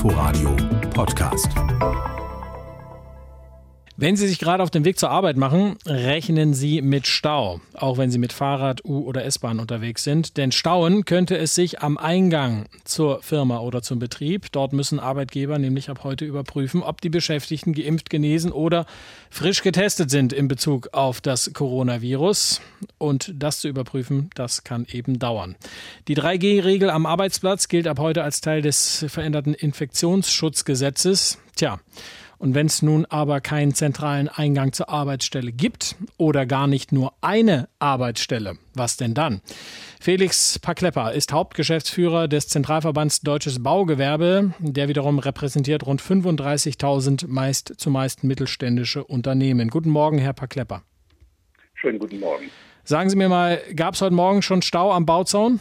Inforadio Podcast. Wenn Sie sich gerade auf den Weg zur Arbeit machen, rechnen Sie mit Stau, auch wenn Sie mit Fahrrad, U- oder S-Bahn unterwegs sind. Denn stauen könnte es sich am Eingang zur Firma oder zum Betrieb. Dort müssen Arbeitgeber nämlich ab heute überprüfen, ob die Beschäftigten geimpft, genesen oder frisch getestet sind in Bezug auf das Coronavirus. Und das zu überprüfen, das kann eben dauern. Die 3G-Regel am Arbeitsplatz gilt ab heute als Teil des veränderten Infektionsschutzgesetzes. Tja, und wenn es nun aber keinen zentralen Eingang zur Arbeitsstelle gibt oder gar nicht nur eine Arbeitsstelle, was denn dann? Felix Paklepper ist Hauptgeschäftsführer des Zentralverbands Deutsches Baugewerbe. Der wiederum repräsentiert rund 35.000 meist zumeist mittelständische Unternehmen. Guten Morgen, Herr Paklepper. Schönen guten Morgen. Sagen Sie mir mal, gab es heute Morgen schon Stau am Bauzaun?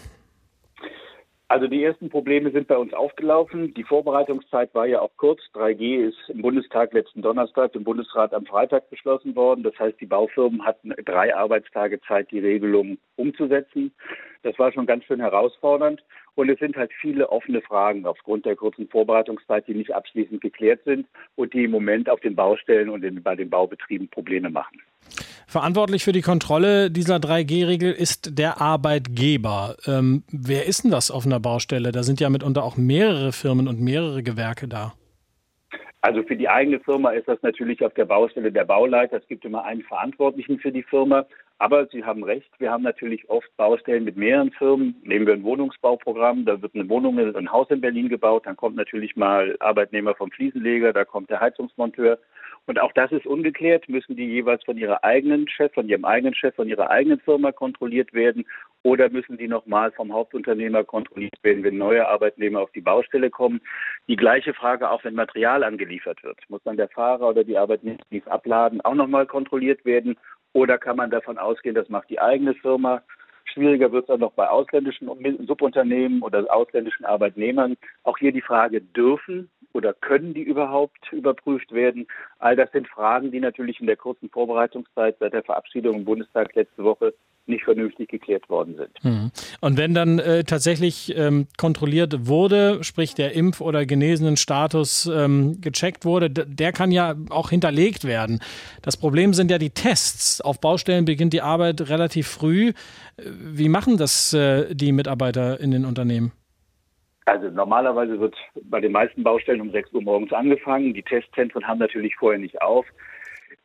Also die ersten Probleme sind bei uns aufgelaufen. Die Vorbereitungszeit war ja auch kurz. 3G ist im Bundestag letzten Donnerstag, im Bundesrat am Freitag beschlossen worden. Das heißt, die Baufirmen hatten drei Arbeitstage Zeit, die Regelung umzusetzen. Das war schon ganz schön herausfordernd. Und es sind halt viele offene Fragen aufgrund der kurzen Vorbereitungszeit, die nicht abschließend geklärt sind und die im Moment auf den Baustellen und bei den Baubetrieben Probleme machen. Verantwortlich für die Kontrolle dieser 3G-Regel ist der Arbeitgeber. Ähm, wer ist denn das auf einer Baustelle? Da sind ja mitunter auch mehrere Firmen und mehrere Gewerke da. Also für die eigene Firma ist das natürlich auf der Baustelle der Bauleiter. Es gibt immer einen Verantwortlichen für die Firma. Aber Sie haben recht, wir haben natürlich oft Baustellen mit mehreren Firmen. Nehmen wir ein Wohnungsbauprogramm, da wird eine Wohnung, ein Haus in Berlin gebaut, dann kommt natürlich mal Arbeitnehmer vom Fliesenleger, da kommt der Heizungsmonteur. Und auch das ist ungeklärt. Müssen die jeweils von ihrer eigenen Chef, von ihrem eigenen Chef, von ihrer eigenen Firma kontrolliert werden? Oder müssen die nochmal vom Hauptunternehmer kontrolliert werden, wenn neue Arbeitnehmer auf die Baustelle kommen? Die gleiche Frage auch, wenn Material angeliefert wird. Muss dann der Fahrer oder die Arbeitnehmer, die es abladen, auch nochmal kontrolliert werden? Oder kann man davon ausgehen, das macht die eigene Firma? Schwieriger wird es dann noch bei ausländischen Subunternehmen oder ausländischen Arbeitnehmern. Auch hier die Frage, dürfen oder können die überhaupt überprüft werden? All das sind Fragen, die natürlich in der kurzen Vorbereitungszeit seit der Verabschiedung im Bundestag letzte Woche nicht vernünftig geklärt worden sind. Mhm. Und wenn dann äh, tatsächlich ähm, kontrolliert wurde, sprich der Impf- oder Genesenen-Status ähm, gecheckt wurde, der kann ja auch hinterlegt werden. Das Problem sind ja die Tests. Auf Baustellen beginnt die Arbeit relativ früh. Wie machen das äh, die Mitarbeiter in den Unternehmen? Also normalerweise wird bei den meisten Baustellen um 6 Uhr morgens angefangen. Die Testzentren haben natürlich vorher nicht auf.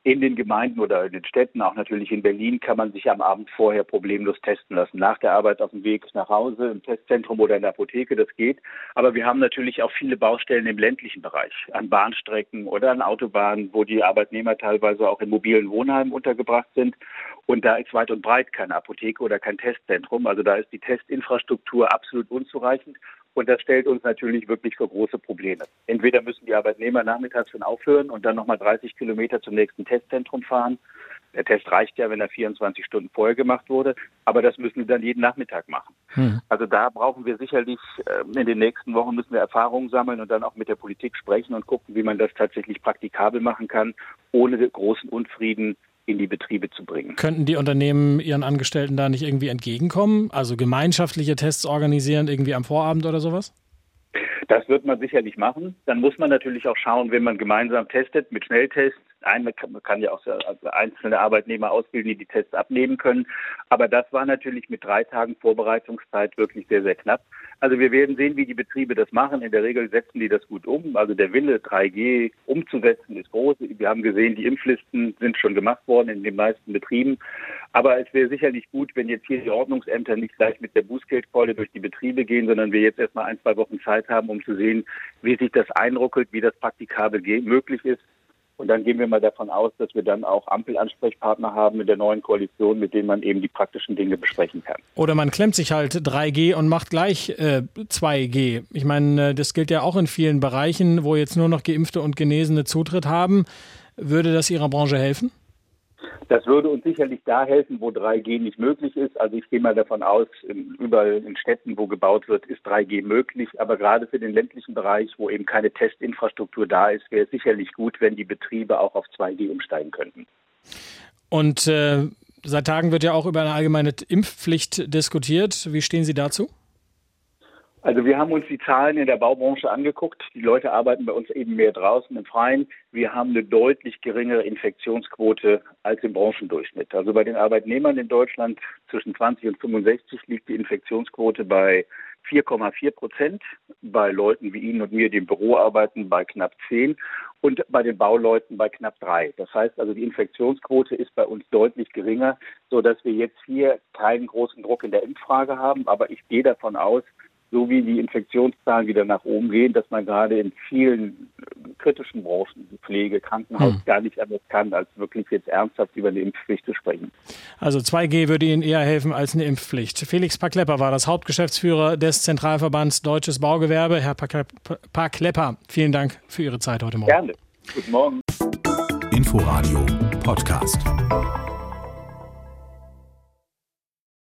In den Gemeinden oder in den Städten, auch natürlich in Berlin, kann man sich am Abend vorher problemlos testen lassen. Nach der Arbeit auf dem Weg nach Hause, im Testzentrum oder in der Apotheke, das geht. Aber wir haben natürlich auch viele Baustellen im ländlichen Bereich, an Bahnstrecken oder an Autobahnen, wo die Arbeitnehmer teilweise auch in mobilen Wohnheimen untergebracht sind. Und da ist weit und breit keine Apotheke oder kein Testzentrum. Also da ist die Testinfrastruktur absolut unzureichend. Und das stellt uns natürlich wirklich vor große Probleme. Entweder müssen die Arbeitnehmer nachmittags schon aufhören und dann nochmal 30 Kilometer zum nächsten Testzentrum fahren. Der Test reicht ja, wenn er 24 Stunden vorher gemacht wurde, aber das müssen sie dann jeden Nachmittag machen. Hm. Also da brauchen wir sicherlich, ähm, in den nächsten Wochen müssen wir Erfahrungen sammeln und dann auch mit der Politik sprechen und gucken, wie man das tatsächlich praktikabel machen kann, ohne großen Unfrieden in die Betriebe zu bringen. Könnten die Unternehmen ihren Angestellten da nicht irgendwie entgegenkommen? Also gemeinschaftliche Tests organisieren, irgendwie am Vorabend oder sowas? Das wird man sicherlich machen. Dann muss man natürlich auch schauen, wenn man gemeinsam testet mit Schnelltests. Man kann ja auch einzelne Arbeitnehmer ausbilden, die die Tests abnehmen können. Aber das war natürlich mit drei Tagen Vorbereitungszeit wirklich sehr, sehr knapp. Also wir werden sehen, wie die Betriebe das machen. In der Regel setzen die das gut um. Also der Wille, 3G umzusetzen, ist groß. Wir haben gesehen, die Impflisten sind schon gemacht worden in den meisten Betrieben. Aber es wäre sicherlich gut, wenn jetzt hier die Ordnungsämter nicht gleich mit der Bußgeldkeule durch die Betriebe gehen, sondern wir jetzt erstmal ein, zwei Wochen Zeit haben, um zu sehen, wie sich das einruckelt, wie das praktikabel möglich ist. Und dann gehen wir mal davon aus, dass wir dann auch Ampelansprechpartner haben in der neuen Koalition, mit denen man eben die praktischen Dinge besprechen kann. Oder man klemmt sich halt 3G und macht gleich äh, 2G. Ich meine, äh, das gilt ja auch in vielen Bereichen, wo jetzt nur noch Geimpfte und Genesene Zutritt haben. Würde das Ihrer Branche helfen? Das würde uns sicherlich da helfen, wo 3G nicht möglich ist. Also ich gehe mal davon aus, überall in Städten, wo gebaut wird, ist 3G möglich. Aber gerade für den ländlichen Bereich, wo eben keine Testinfrastruktur da ist, wäre es sicherlich gut, wenn die Betriebe auch auf 2G umsteigen könnten. Und äh, seit Tagen wird ja auch über eine allgemeine Impfpflicht diskutiert. Wie stehen Sie dazu? Also wir haben uns die Zahlen in der Baubranche angeguckt. Die Leute arbeiten bei uns eben mehr draußen im Freien. Wir haben eine deutlich geringere Infektionsquote als im Branchendurchschnitt. Also bei den Arbeitnehmern in Deutschland zwischen 20 und 65 liegt die Infektionsquote bei 4,4 Prozent, bei Leuten wie Ihnen und mir, die im Büro arbeiten, bei knapp 10 und bei den Bauleuten bei knapp 3. Das heißt also, die Infektionsquote ist bei uns deutlich geringer, so dass wir jetzt hier keinen großen Druck in der Impffrage haben. Aber ich gehe davon aus, so wie die Infektionszahlen wieder nach oben gehen, dass man gerade in vielen kritischen Branchen, Pflege, Krankenhaus, hm. gar nicht anders kann, als wirklich jetzt ernsthaft über eine Impfpflicht zu sprechen. Also 2G würde Ihnen eher helfen als eine Impfpflicht. Felix Paklepper war das Hauptgeschäftsführer des Zentralverbands Deutsches Baugewerbe. Herr Paklepper, vielen Dank für Ihre Zeit heute Morgen. Gerne. Guten Morgen. Inforadio Podcast.